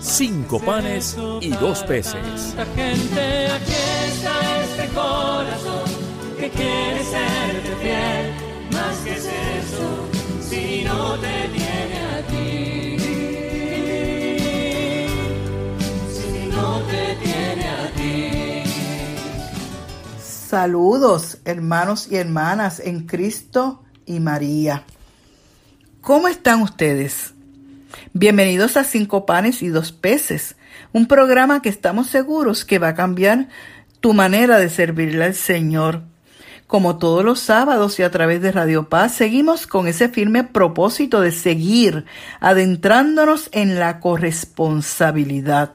cinco panes y dos peces. Gente, aquí está este corazón que quiere serte fiel. Más que es eso, si no te tiene a ti. Si no te tiene a ti. Saludos, hermanos y hermanas en Cristo y María. ¿Cómo están ustedes? Bienvenidos a Cinco Panes y Dos Peces, un programa que estamos seguros que va a cambiar tu manera de servirle al Señor. Como todos los sábados y a través de Radio Paz, seguimos con ese firme propósito de seguir adentrándonos en la corresponsabilidad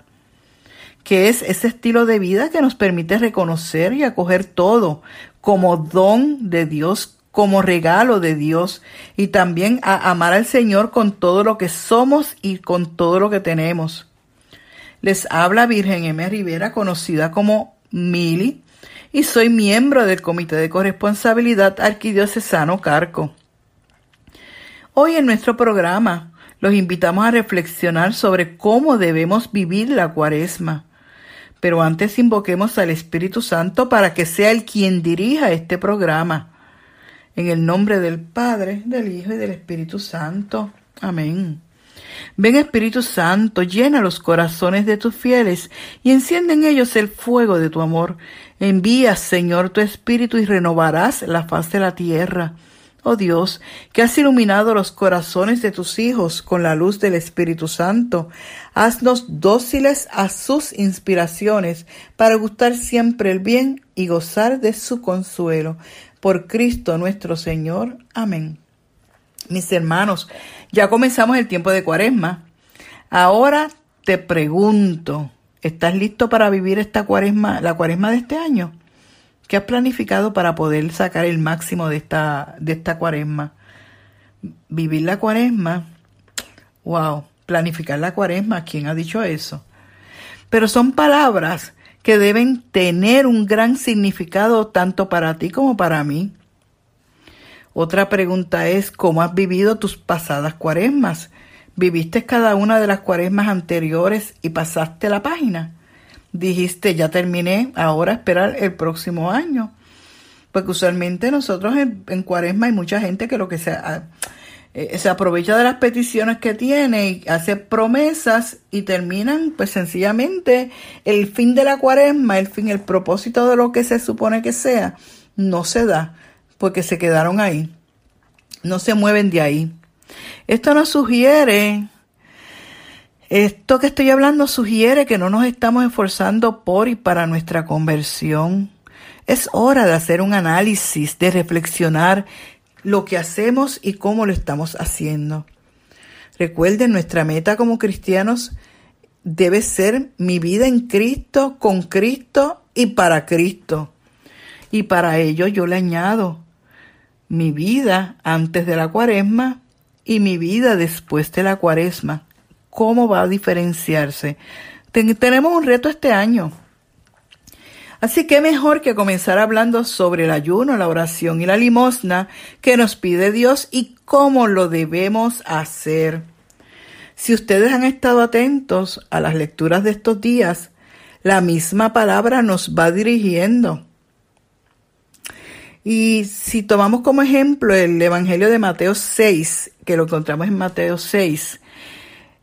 que es ese estilo de vida que nos permite reconocer y acoger todo como don de Dios, como regalo de Dios, y también a amar al Señor con todo lo que somos y con todo lo que tenemos. Les habla Virgen M. Rivera, conocida como Mili, y soy miembro del Comité de Corresponsabilidad Arquidiocesano Carco. Hoy en nuestro programa los invitamos a reflexionar sobre cómo debemos vivir la cuaresma. Pero antes invoquemos al Espíritu Santo para que sea el quien dirija este programa. En el nombre del Padre, del Hijo y del Espíritu Santo. Amén. Ven Espíritu Santo, llena los corazones de tus fieles y enciende en ellos el fuego de tu amor. Envía, Señor, tu Espíritu y renovarás la faz de la tierra. Oh Dios, que has iluminado los corazones de tus hijos con la luz del Espíritu Santo, haznos dóciles a sus inspiraciones para gustar siempre el bien y gozar de su consuelo. Por Cristo nuestro Señor. Amén. Mis hermanos, ya comenzamos el tiempo de cuaresma. Ahora te pregunto, ¿estás listo para vivir esta cuaresma, la cuaresma de este año? ¿Qué has planificado para poder sacar el máximo de esta, de esta cuaresma? Vivir la cuaresma. Wow, planificar la cuaresma. ¿Quién ha dicho eso? Pero son palabras que deben tener un gran significado tanto para ti como para mí. Otra pregunta es, ¿cómo has vivido tus pasadas cuaresmas? ¿Viviste cada una de las cuaresmas anteriores y pasaste la página? dijiste, ya terminé, ahora esperar el próximo año. Porque usualmente nosotros en, en cuaresma hay mucha gente que lo que se, eh, se aprovecha de las peticiones que tiene y hace promesas y terminan pues sencillamente el fin de la cuaresma, el fin, el propósito de lo que se supone que sea, no se da porque se quedaron ahí, no se mueven de ahí. Esto nos sugiere esto que estoy hablando sugiere que no nos estamos esforzando por y para nuestra conversión. Es hora de hacer un análisis, de reflexionar lo que hacemos y cómo lo estamos haciendo. Recuerden, nuestra meta como cristianos debe ser mi vida en Cristo, con Cristo y para Cristo. Y para ello yo le añado mi vida antes de la cuaresma y mi vida después de la cuaresma cómo va a diferenciarse. tenemos un reto este año. Así que mejor que comenzar hablando sobre el ayuno, la oración y la limosna que nos pide Dios y cómo lo debemos hacer. Si ustedes han estado atentos a las lecturas de estos días, la misma palabra nos va dirigiendo. Y si tomamos como ejemplo el Evangelio de Mateo 6, que lo encontramos en Mateo 6,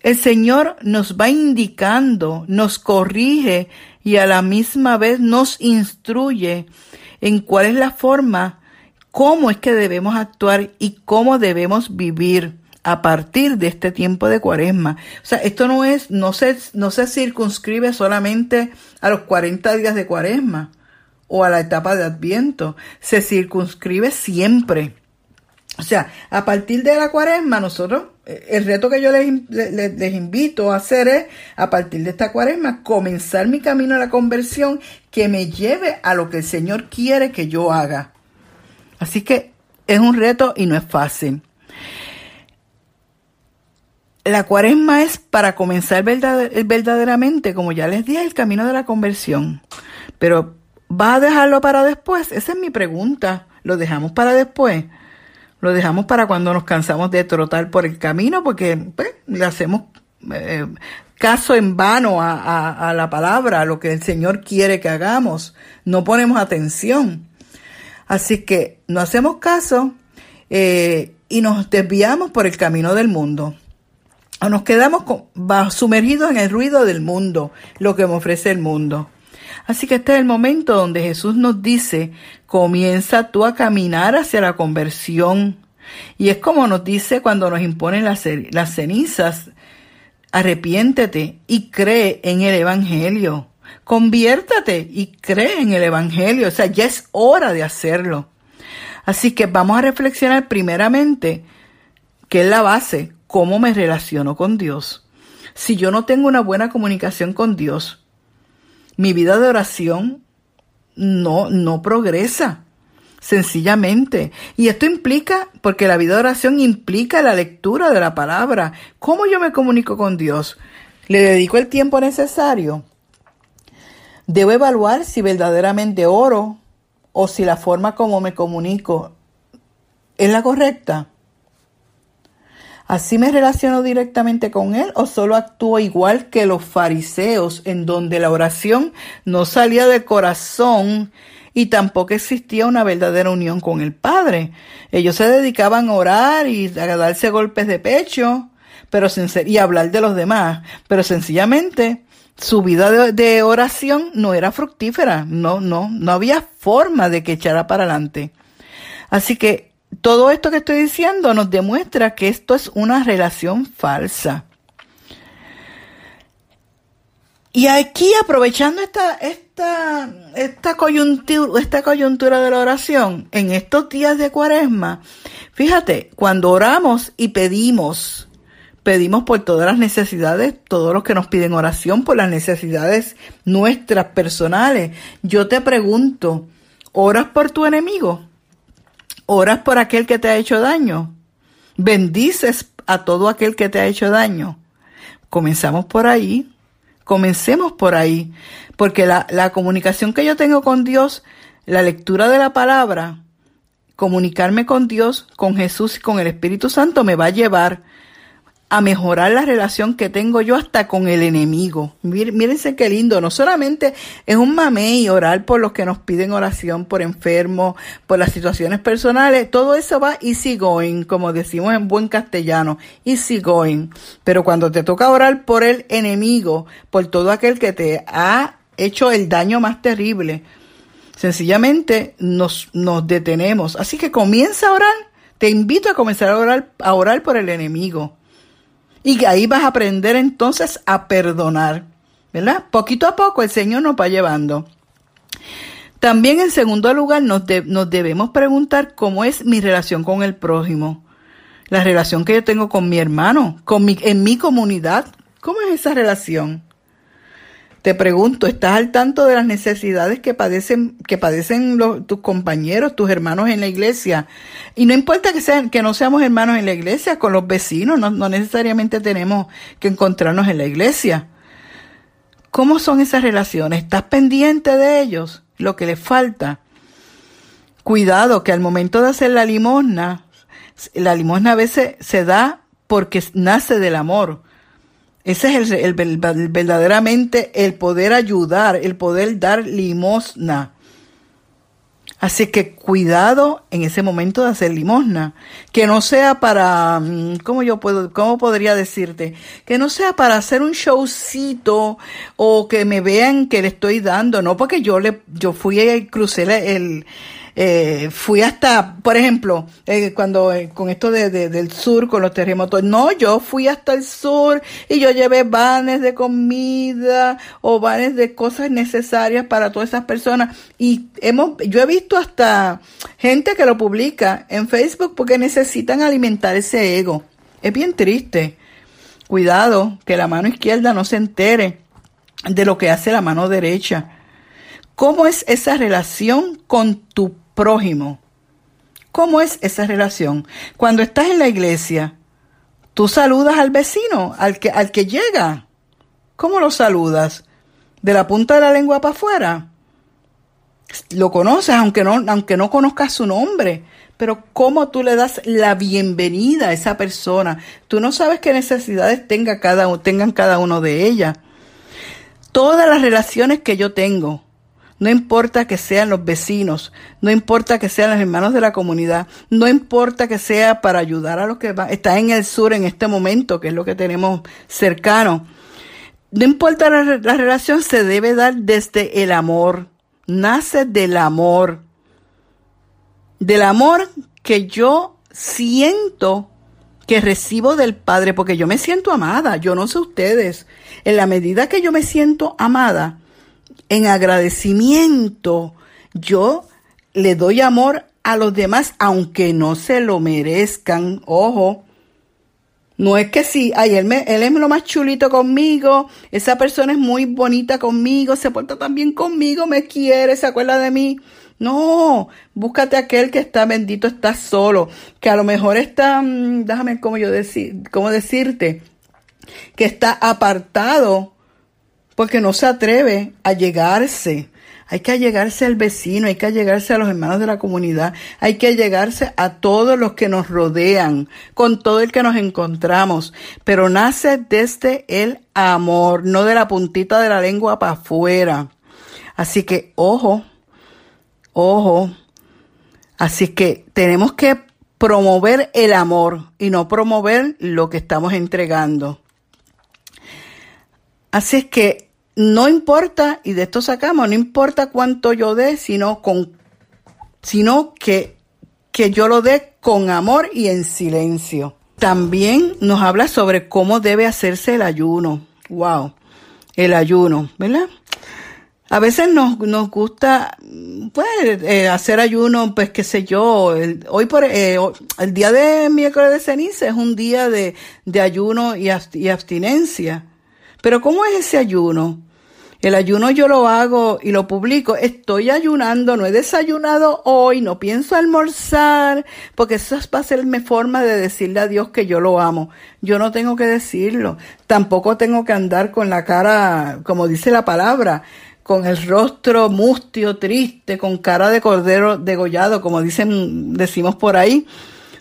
el Señor nos va indicando, nos corrige y a la misma vez nos instruye en cuál es la forma, cómo es que debemos actuar y cómo debemos vivir a partir de este tiempo de cuaresma. O sea, esto no es, no se, no se circunscribe solamente a los 40 días de cuaresma o a la etapa de adviento, se circunscribe siempre. O sea, a partir de la cuaresma nosotros el reto que yo les, les, invito a hacer es, a partir de esta cuaresma, comenzar mi camino a la conversión que me lleve a lo que el Señor quiere que yo haga. Así que es un reto y no es fácil. La cuaresma es para comenzar verdaderamente, como ya les dije, el camino de la conversión. Pero ¿va a dejarlo para después? Esa es mi pregunta. ¿Lo dejamos para después? Lo dejamos para cuando nos cansamos de trotar por el camino porque pues, le hacemos eh, caso en vano a, la palabra, a lo que el Señor quiere que hagamos. No ponemos atención. Así que no hacemos caso eh, y nos desviamos por el camino del mundo. O nos quedamos sumergidos en el ruido del mundo, lo que me ofrece el mundo. Así que este es el momento donde Jesús nos dice, comienza tú a caminar hacia la conversión. Y es como nos dice cuando nos imponen las, cenizas, arrepiéntete y cree en el Evangelio. Conviértate y cree en el Evangelio. O sea, ya es hora de hacerlo. Así que vamos a reflexionar primeramente, ¿qué es la base? ¿Cómo me relaciono con Dios? Si yo no tengo una buena comunicación con Dios, mi vida de oración no, no progresa, sencillamente. Y esto implica, porque la vida de oración implica la lectura de la palabra. ¿Cómo yo me comunico con Dios? ¿Le dedico el tiempo necesario? Debo evaluar si verdaderamente oro o si la forma como me comunico es la correcta. ¿Así me relaciono directamente con Él o solo actúo igual que los fariseos en donde la oración no salía del corazón y tampoco existía una verdadera unión con el Padre? Ellos se dedicaban a orar y a darse golpes de pecho pero y hablar de los demás, pero sencillamente su vida de, de, oración no era fructífera, no, no, no había forma de que echara para adelante. Así que todo esto que estoy diciendo nos demuestra que esto es una relación falsa. Y aquí, aprovechando esta, esta, esta, coyuntura, esta coyuntura de la oración, en estos días de cuaresma, fíjate, cuando oramos y pedimos, pedimos por todas las necesidades, todos los que nos piden oración, por las necesidades nuestras personales. Yo te pregunto, ¿oras por tu enemigo? Oras por aquel que te ha hecho daño. Bendices a todo aquel que te ha hecho daño. Comenzamos por ahí. Comencemos por ahí. Porque la, la comunicación que yo tengo con Dios, la lectura de la palabra, comunicarme con Dios, con Jesús y con el Espíritu Santo me va a llevar a mejorar la relación que tengo yo hasta con el enemigo. Mírense qué lindo, no solamente es un mamey orar por los que nos piden oración, por enfermos, por las situaciones personales, todo eso va easy going, como decimos en buen castellano, easy going. Pero cuando te toca orar por el enemigo, por todo aquel que te ha hecho el daño más terrible, sencillamente nos, nos detenemos. Así que comienza a orar, te invito a comenzar a orar, a orar por el enemigo y ahí vas a aprender entonces a perdonar, ¿verdad? Poquito a poco el Señor nos va llevando. También en segundo lugar nos, nos debemos preguntar cómo es mi relación con el prójimo, la relación que yo tengo con mi hermano, con mi, en mi comunidad. ¿Cómo es esa relación? Te pregunto, ¿estás al tanto de las necesidades que padecen, que padecen tus compañeros, tus hermanos en la iglesia? Y no importa que sean, que no seamos hermanos en la iglesia, con los vecinos, no, no necesariamente tenemos que encontrarnos en la iglesia. ¿Cómo son esas relaciones? ¿Estás pendiente de ellos? Lo que les falta. Cuidado, que al momento de hacer la limosna, la limosna a veces se da porque nace del amor ese es el, verdaderamente el poder ayudar, el poder dar limosna. Así que cuidado en ese momento de hacer limosna, que no sea para, mm, ¿cómo yo puedo, cómo podría decirte? Que no sea para hacer un showcito o que me vean que le estoy dando, no porque yo le, yo fui y crucé el, eh, fui hasta, por ejemplo, eh, cuando eh, con esto de, del sur, con los terremotos, no, yo fui hasta el sur y yo llevé vanes de comida o vanes de cosas necesarias para todas esas personas y hemos, yo he visto hasta gente que lo publica en Facebook porque necesitan alimentar ese ego. Es bien triste. Cuidado, que la mano izquierda no se entere de lo que hace la mano derecha. ¿Cómo es esa relación con tu prójimo? ¿Cómo es esa relación? Cuando estás en la iglesia, tú saludas al vecino, al que, al que llega. ¿Cómo lo saludas? ¿De la punta de la lengua para afuera? Lo conoces, aunque no, aunque no conozcas su nombre. Pero ¿cómo tú le das la bienvenida a esa persona? Tú no sabes qué necesidades tenga cada, tengan cada uno de ellas. Todas las relaciones que yo tengo, no importa que sean los vecinos, no importa que sean los hermanos de la comunidad, no importa que sea para ayudar a los que están en el sur en este momento, que es lo que tenemos cercano. No importa la relación, se debe dar desde el amor. Nace del amor del amor que yo siento que recibo del Padre, porque yo me siento amada, yo no sé ustedes, en la medida que yo me siento amada, en agradecimiento, yo le doy amor a los demás, aunque no se lo merezcan, ojo. No es que sí, ay, él, es lo más chulito conmigo, esa persona es muy bonita conmigo, se porta tan bien conmigo, me quiere, se acuerda de mí. No, búscate aquel que está bendito, está solo, que a lo mejor está, mm, déjame cómo yo decir, cómo decirte, que está apartado porque no se atreve a llegarse. Hay que allegarse al vecino, hay que allegarse a los hermanos de la comunidad, hay que allegarse a todos los que nos rodean, con todo el que nos encontramos. Pero nace desde el amor, no de la puntita de la lengua para afuera. Así que, ojo, Ojo. Así que tenemos que promover el amor y no promover lo que estamos entregando. Así es que no importa, y de esto sacamos, no importa cuánto yo dé, sino, con, sino que, que yo lo dé con amor y en silencio. También nos habla sobre cómo debe hacerse el ayuno. Wow, el ayuno, ¿verdad? A veces nos, nos gusta pues, eh, hacer ayuno, pues qué sé yo, el, hoy por eh, el día de miércoles de ceniza es un día de, de ayuno y, y abstinencia. Pero ¿cómo es ese ayuno? El ayuno yo lo hago y lo publico. Estoy ayunando, no he desayunado hoy, no pienso almorzar, porque eso va a ser mi forma de decirle a Dios que yo lo amo. Yo no tengo que decirlo. Tampoco tengo que andar con la cara, como dice la palabra, con el rostro mustio, triste, con cara de cordero degollado, como dicen, decimos por ahí.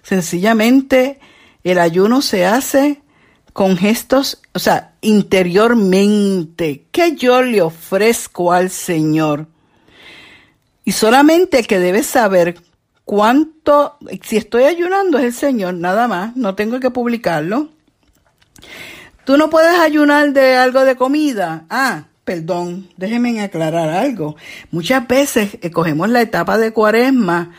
Sencillamente el ayuno se hace con gestos, o sea, interiormente, que yo le ofrezco al Señor. Y solamente que debe saber cuánto, si estoy ayunando es el Señor, nada más, no tengo que publicarlo. Tú no puedes ayunar de algo de comida. Ah, perdón, déjenme aclarar algo. Muchas veces eh, cogemos la etapa de cuaresma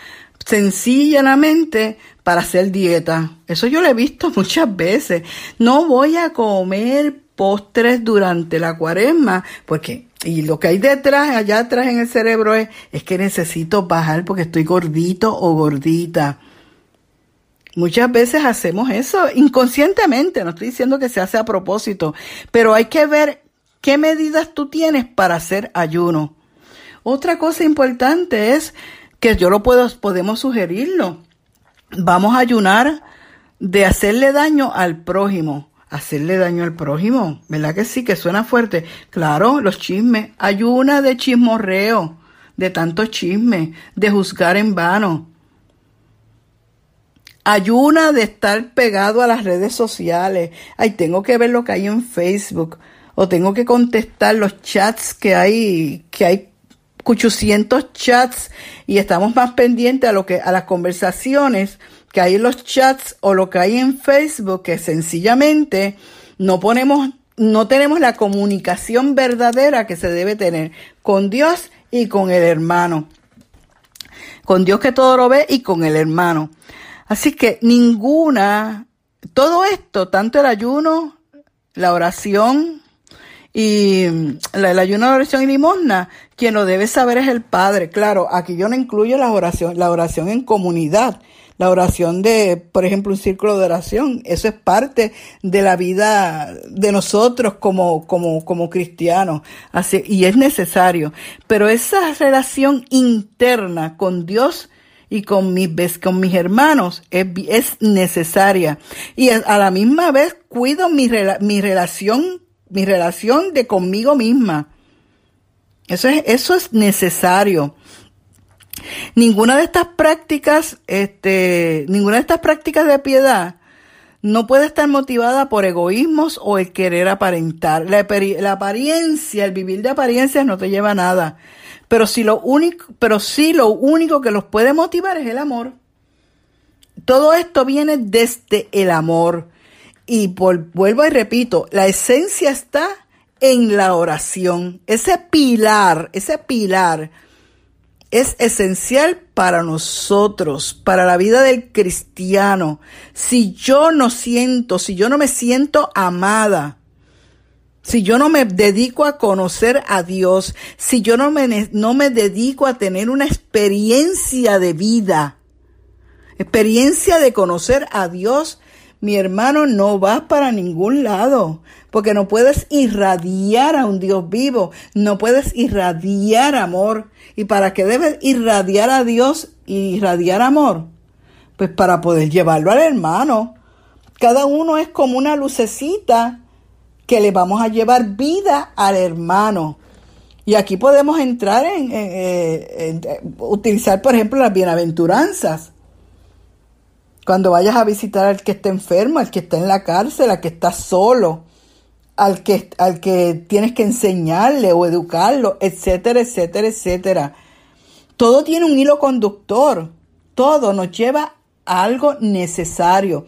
sencillamente para hacer dieta. Eso yo lo he visto muchas veces. No voy a comer postres durante la cuaresma porque y lo que hay detrás, allá atrás en el cerebro es, es que necesito bajar porque estoy gordito o gordita. Muchas veces hacemos eso inconscientemente, no estoy diciendo que se hace a propósito, pero hay que ver ¿Qué medidas tú tienes para hacer ayuno? Otra cosa importante es que yo lo puedo, podemos sugerirlo. Vamos a ayunar de hacerle daño al prójimo. Hacerle daño al prójimo, ¿verdad que sí? Que suena fuerte. Claro, los chismes. Ayuna de chismorreo, de tanto chisme, de juzgar en vano. Ayuna de estar pegado a las redes sociales. Ay, tengo que ver lo que hay en Facebook o tengo que contestar los chats que hay, que hay 800 chats y estamos más pendientes a lo que, a las conversaciones que hay en los chats o lo que hay en Facebook, que sencillamente no ponemos, no tenemos la comunicación verdadera que se debe tener con Dios y con el hermano. Con Dios que todo lo ve y con el hermano. Así que ninguna, todo esto, tanto el ayuno, la oración, y mm, el ayuno, oración y limosna, quien lo debe saber es el Padre. Claro, aquí yo no incluyo la oración, la oración en comunidad, la oración de, por ejemplo, un círculo de oración. Eso es parte de la vida de nosotros como, como, como cristianos. Así, y es necesario. Pero esa relación interna con Dios y con mis, con mis hermanos es, es necesaria. Y a la misma vez cuido mi, mi relación, mi relación de conmigo misma. Eso es, eso es necesario. Ninguna de estas prácticas, este, ninguna de estas prácticas de piedad no puede estar motivada por egoísmos o el querer aparentar. La, apariencia, el vivir de apariencias no te lleva a nada. Pero si lo único, pero sí lo único que los puede motivar es el amor. Todo esto viene desde el amor. Y vuelvo y repito, la esencia está en la oración. Ese pilar, ese pilar es esencial para nosotros, para la vida del cristiano. Si yo no siento, si yo no me siento amada, si yo no me dedico a conocer a Dios, si yo no me, no me dedico a tener una experiencia de vida, experiencia de conocer a Dios, mi hermano, no vas para ningún lado, porque no puedes irradiar a un Dios vivo, no puedes irradiar amor. ¿Y para qué debes irradiar a Dios y irradiar amor? Pues para poder llevarlo al hermano. Cada uno es como una lucecita que le vamos a llevar vida al hermano. Y aquí podemos entrar en, en utilizar, por ejemplo, las bienaventuranzas. Cuando vayas a visitar al que está enfermo, al que está en la cárcel, al que está solo, al que, al que tienes que enseñarle o educarlo, etcétera, etcétera, etcétera. Todo tiene un hilo conductor. Todo nos lleva a algo necesario.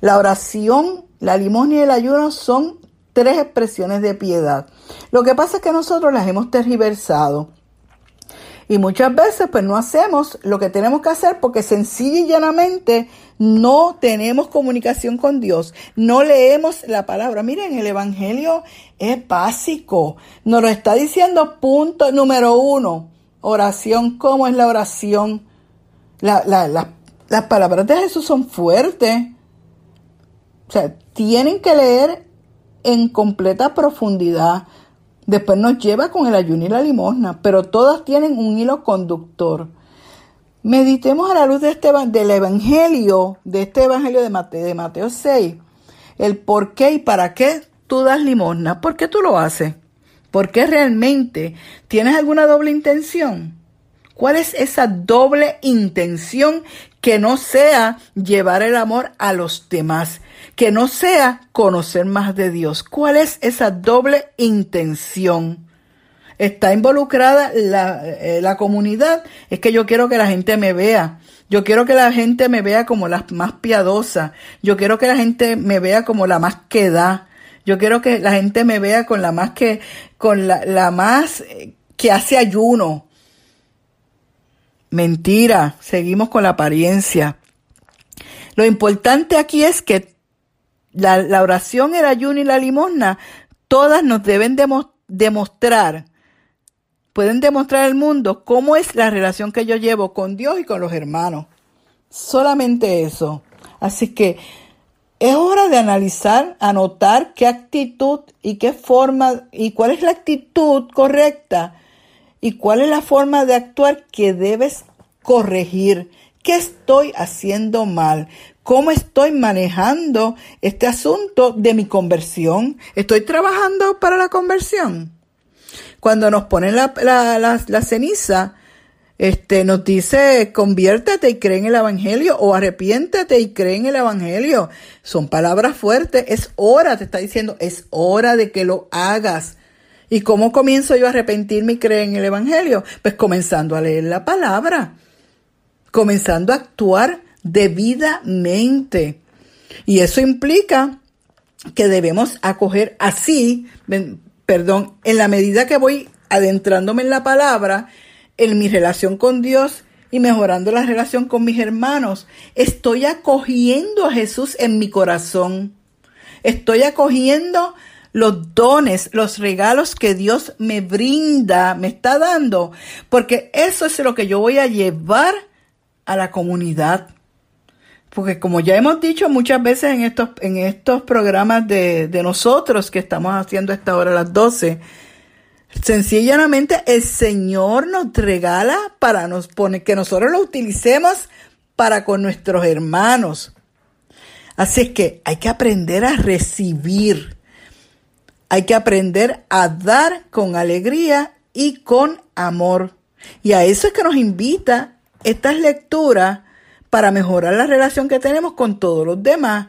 La oración, la limosna y el ayuno son tres expresiones de piedad. Lo que pasa es que nosotros las hemos tergiversado. Y muchas veces pues no hacemos lo que tenemos que hacer porque sencilla y llanamente no tenemos comunicación con Dios, no leemos la palabra. Miren, el Evangelio es básico, nos lo está diciendo punto número uno, oración, ¿cómo es la oración? las palabras de Jesús son fuertes. O sea, tienen que leer en completa profundidad Después nos lleva con el ayuno y la limosna, pero todas tienen un hilo conductor. Meditemos a la luz de este, del Evangelio, de este Evangelio de Mateo, de Mateo 6, el por qué y para qué tú das limosna. ¿Por qué tú lo haces? ¿Por qué realmente tienes alguna doble intención? ¿Cuál es esa doble intención que no sea llevar el amor a los demás, que no sea conocer más de Dios. ¿Cuál es esa doble intención? Está involucrada la, eh, la comunidad. Es que yo quiero que la gente me vea. Yo quiero que la gente me vea como la más piadosa. Yo quiero que la gente me vea como la más que da. Yo quiero que la gente me vea con la más que, con la, la más eh, que hace ayuno. Mentira, seguimos con la apariencia. Lo importante aquí es que la, oración, el ayuno y la limosna, todas nos deben demostrar, pueden demostrar al mundo cómo es la relación que yo llevo con Dios y con los hermanos. Solamente eso. Así que es hora de analizar, anotar qué actitud y qué forma y cuál es la actitud correcta y cuál es la forma de actuar que debes corregir. ¿Qué estoy haciendo mal? ¿Cómo estoy manejando este asunto de mi conversión? ¿Estoy trabajando para la conversión? Cuando nos ponen la, ceniza, este, nos dice conviértete y cree en el Evangelio o arrepiéntete y cree en el Evangelio. Son palabras fuertes. Es hora, te está diciendo, es hora de que lo hagas. ¿Y cómo comienzo yo a arrepentirme y creer en el Evangelio? Pues comenzando a leer la palabra, comenzando a actuar debidamente. Y eso implica que debemos acoger así, perdón, en la medida que voy adentrándome en la palabra, en mi relación con Dios y mejorando la relación con mis hermanos, estoy acogiendo a Jesús en mi corazón. Estoy acogiendo los dones, los regalos que Dios me brinda, me está dando, porque eso es lo que yo voy a llevar a la comunidad. Porque como ya hemos dicho muchas veces en estos, en estos programas de, de nosotros que estamos haciendo esta hora a las 12, sencillamente el Señor nos regala para nos poner, que nosotros lo utilicemos para con nuestros hermanos. Así es que hay que aprender a recibir. Hay que aprender a dar con alegría y con amor. Y a eso es que nos invita estas lecturas para mejorar la relación que tenemos con todos los demás.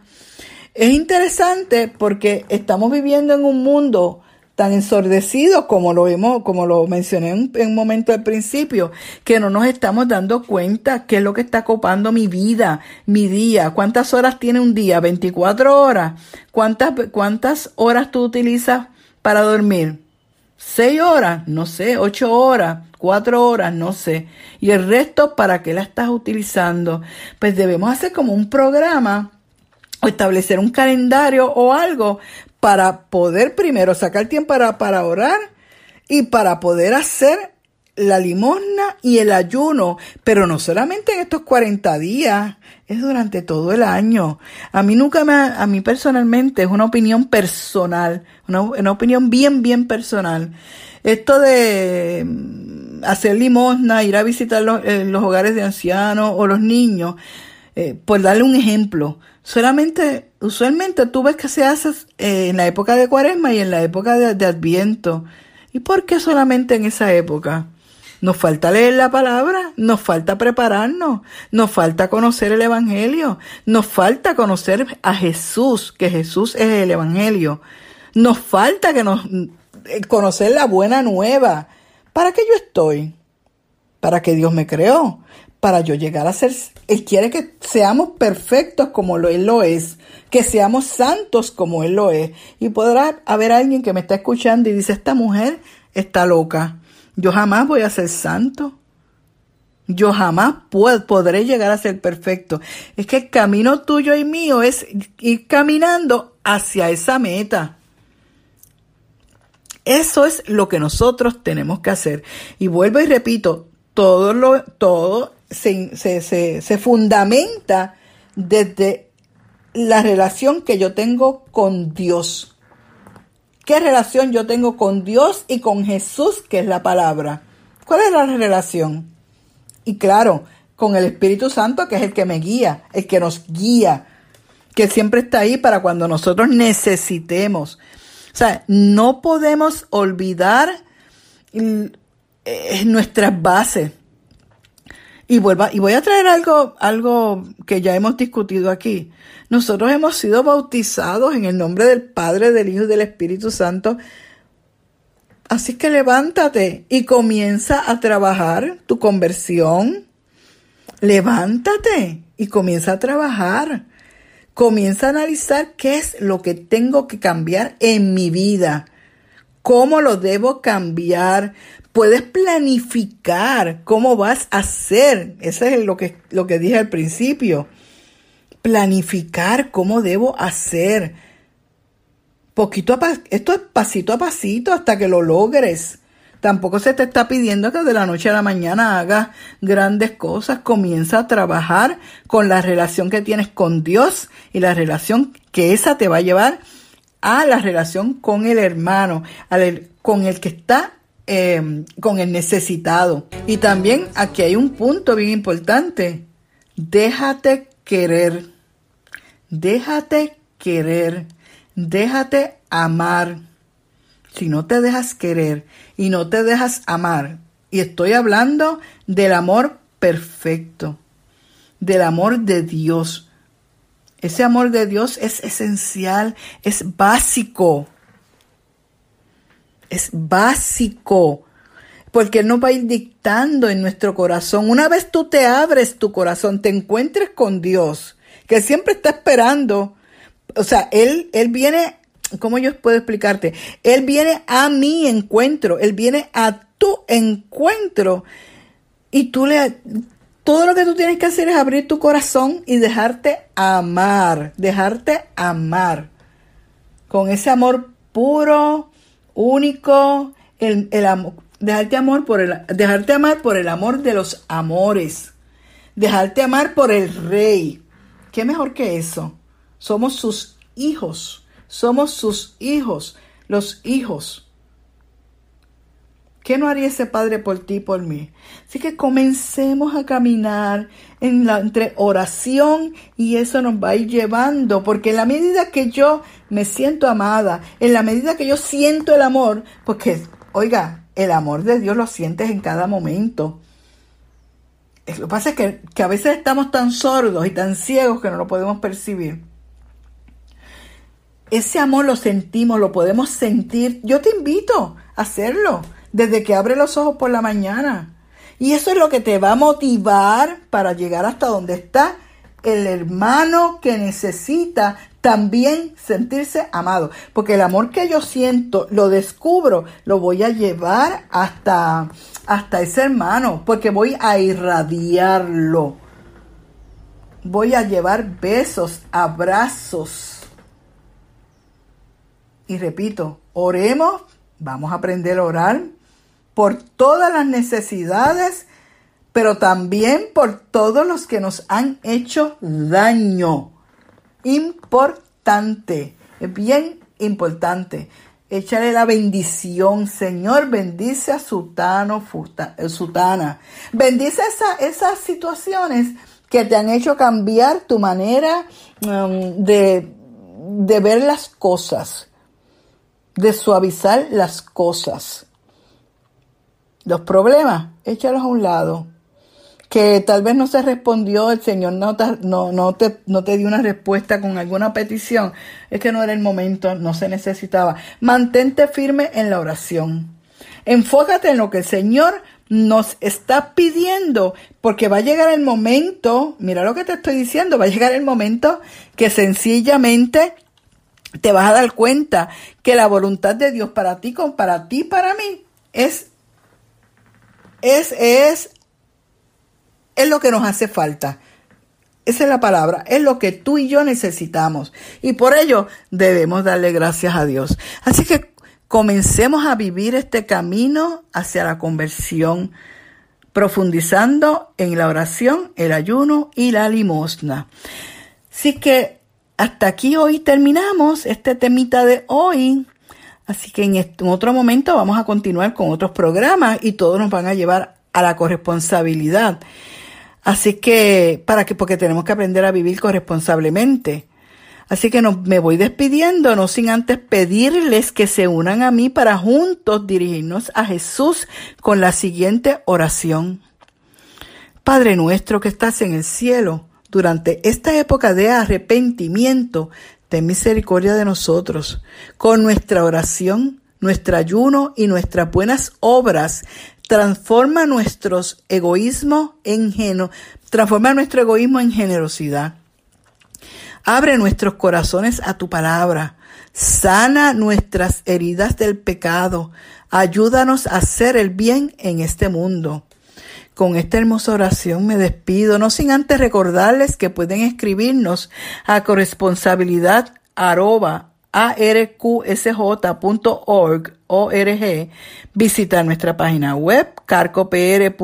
Es interesante porque estamos viviendo en un mundo tan ensordecido como lo vemos, como lo mencioné en, un momento al principio, que no nos estamos dando cuenta qué es lo que está copando mi vida, mi día, cuántas horas tiene un día, 24 horas, cuántas, cuántas horas tú utilizas para dormir, seis horas, no sé, ocho horas, cuatro horas, no sé. Y el resto, ¿para qué la estás utilizando? Pues debemos hacer como un programa o establecer un calendario o algo para poder primero sacar tiempo para, orar y para poder hacer la limosna y el ayuno, pero no solamente en estos 40 días, es durante todo el año. A mí nunca me, a mí personalmente es una opinión personal, una, una opinión bien, bien personal. Esto de hacer limosna, ir a visitar los, eh, los hogares de ancianos o los niños, eh, por darle un ejemplo, solamente, usualmente tú ves que se hace eh, en la época de cuaresma y en la época de, adviento. ¿Y por qué solamente en esa época? Nos falta leer la palabra, nos falta prepararnos, nos falta conocer el Evangelio, nos falta conocer a Jesús, que Jesús es el Evangelio. Nos falta que nos conocer la buena nueva, ¿Para qué yo estoy? Para que Dios me creó, para yo llegar a ser, Él quiere que seamos perfectos como Él lo es, que seamos santos como Él lo es. Y podrá haber alguien que me está escuchando y dice, esta mujer está loca, yo jamás voy a ser santo. Yo jamás podré llegar a ser perfecto. Es que el camino tuyo y mío es ir caminando hacia esa meta. Eso es lo que nosotros tenemos que hacer. Y vuelvo y repito, todo, lo, todo se, se, se, fundamenta desde la relación que yo tengo con Dios. ¿Qué relación yo tengo con Dios y con Jesús, que es la palabra? ¿Cuál es la relación? Y claro, con el Espíritu Santo, que es el que me guía, el que nos guía, que siempre está ahí para cuando nosotros necesitemos. O sea, no podemos olvidar eh, nuestras bases. Y, vuelva, y voy a traer algo, algo que ya hemos discutido aquí. Nosotros hemos sido bautizados en el nombre del Padre, del Hijo y del Espíritu Santo. Así que levántate y comienza a trabajar tu conversión. Levántate y comienza a trabajar. Comienza a analizar qué es lo que tengo que cambiar en mi vida. ¿Cómo lo debo cambiar? Puedes planificar cómo vas a hacer. Eso es lo que, lo que dije al principio. Planificar cómo debo hacer. Poquito a esto es pasito a pasito hasta que lo logres. Tampoco se te está pidiendo que de la noche a la mañana hagas grandes cosas. Comienza a trabajar con la relación que tienes con Dios y la relación que esa te va a llevar a la relación con el hermano, con el que está em, con el necesitado. Y también aquí hay un punto bien importante. Déjate querer. Déjate querer. Déjate amar si no te dejas querer y no te dejas amar, y estoy hablando del amor perfecto, del amor de Dios. Ese amor de Dios es esencial, es básico. Es básico. Porque Él nos va a ir dictando en nuestro corazón. Una vez tú te abres tu corazón, te encuentres con Dios, que siempre está esperando. O sea, Él, Él viene ¿cómo yo puedo explicarte? Él viene a mi encuentro, Él viene a tu encuentro y tú le... Todo lo que tú tienes que hacer es abrir tu corazón y dejarte amar, dejarte amar con ese amor puro, único, el, el amor, dejarte, amor por el, dejarte amar por el amor de los amores, dejarte amar por el rey. ¿Qué mejor que eso? Somos sus hijos, somos sus hijos, los hijos. ¿Qué no haría ese Padre por ti y por mí? Así que comencemos a caminar en la, entre oración y eso nos va a ir llevando, porque en la medida que yo me siento amada, en la medida que yo siento el amor, porque, oiga, el amor de Dios lo sientes en cada momento. Lo que pasa es que, que a veces estamos tan sordos y tan ciegos que no lo podemos percibir. Ese amor lo sentimos, lo podemos sentir. Yo te invito a hacerlo desde que abre los ojos por la mañana. Y eso es lo que te va a motivar para llegar hasta donde está el hermano que necesita también sentirse amado. Porque el amor que yo siento, lo descubro, lo voy a llevar hasta, hasta ese hermano, porque voy a irradiarlo. Voy a llevar besos, abrazos. Y repito, oremos, vamos a aprender a orar por todas las necesidades, pero también por todos los que nos han hecho daño. Importante, es bien importante. Échale la bendición, Señor, bendice a Sutano, eh, Sutana. Bendice esas situaciones que te han hecho cambiar tu manera de, de ver las cosas, de suavizar las cosas. Los problemas, échalos a un lado. Que tal vez no se respondió, el Señor no te, no, no, te, no te dio una respuesta con alguna petición. Es que no era el momento, no se necesitaba. Mantente firme en la oración. Enfócate en lo que el Señor nos está pidiendo, porque va a llegar el momento, mira lo que te estoy diciendo, va a llegar el momento que sencillamente te vas a dar cuenta que la voluntad de Dios para ti, para ti, para mí, es es, es, es lo que nos hace falta. Esa es la palabra, es lo que tú y yo necesitamos. Y por ello debemos darle gracias a Dios. Así que comencemos a vivir este camino hacia la conversión, profundizando en la oración, el ayuno y la limosna. Así que hasta aquí hoy terminamos este temita de hoy. Así que en, otro momento vamos a continuar con otros programas y todos nos van a llevar a la corresponsabilidad. Así que, para que, porque tenemos que aprender a vivir corresponsablemente. Así que no, me voy despidiendo, no sin antes pedirles que se unan a mí para juntos dirigirnos a Jesús con la siguiente oración. Padre nuestro que estás en el cielo, durante esta época de arrepentimiento, ten misericordia de nosotros. Con nuestra oración, nuestro ayuno y nuestras buenas obras, transforma nuestros egoísmo en transforma nuestro egoísmo en generosidad. Abre nuestros corazones a tu palabra. Sana nuestras heridas del pecado. Ayúdanos a hacer el bien en este mundo. Con esta hermosa oración me despido, no sin antes recordarles que pueden escribirnos a corresponsabilidad arroba arqsj.org, visitar nuestra página web carcopr.org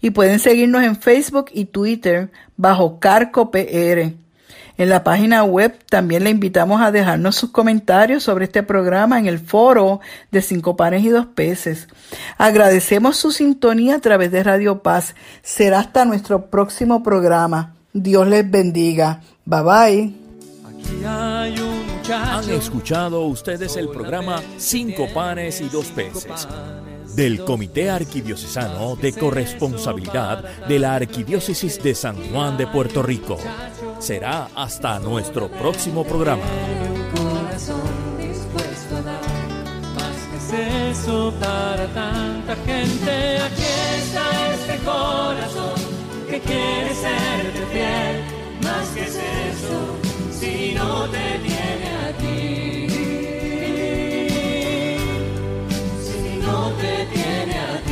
y pueden seguirnos en Facebook y Twitter bajo carcopr. En la página web también le invitamos a dejarnos sus comentarios sobre este programa en el foro de Cinco Panes y Dos Peces. Agradecemos su sintonía a través de Radio Paz. Será hasta nuestro próximo programa. Dios les bendiga. Bye bye. Han escuchado ustedes el programa Cinco Panes y Dos Peces del Comité Arquidiocesano de Corresponsabilidad de la Arquidiócesis de San Juan de Puerto Rico. Será hasta nuestro próximo programa. Eso para tanta gente, aquí está este corazón que quiere serte fiel, más que es eso, si no te tiene a ti, si no te tiene a ti.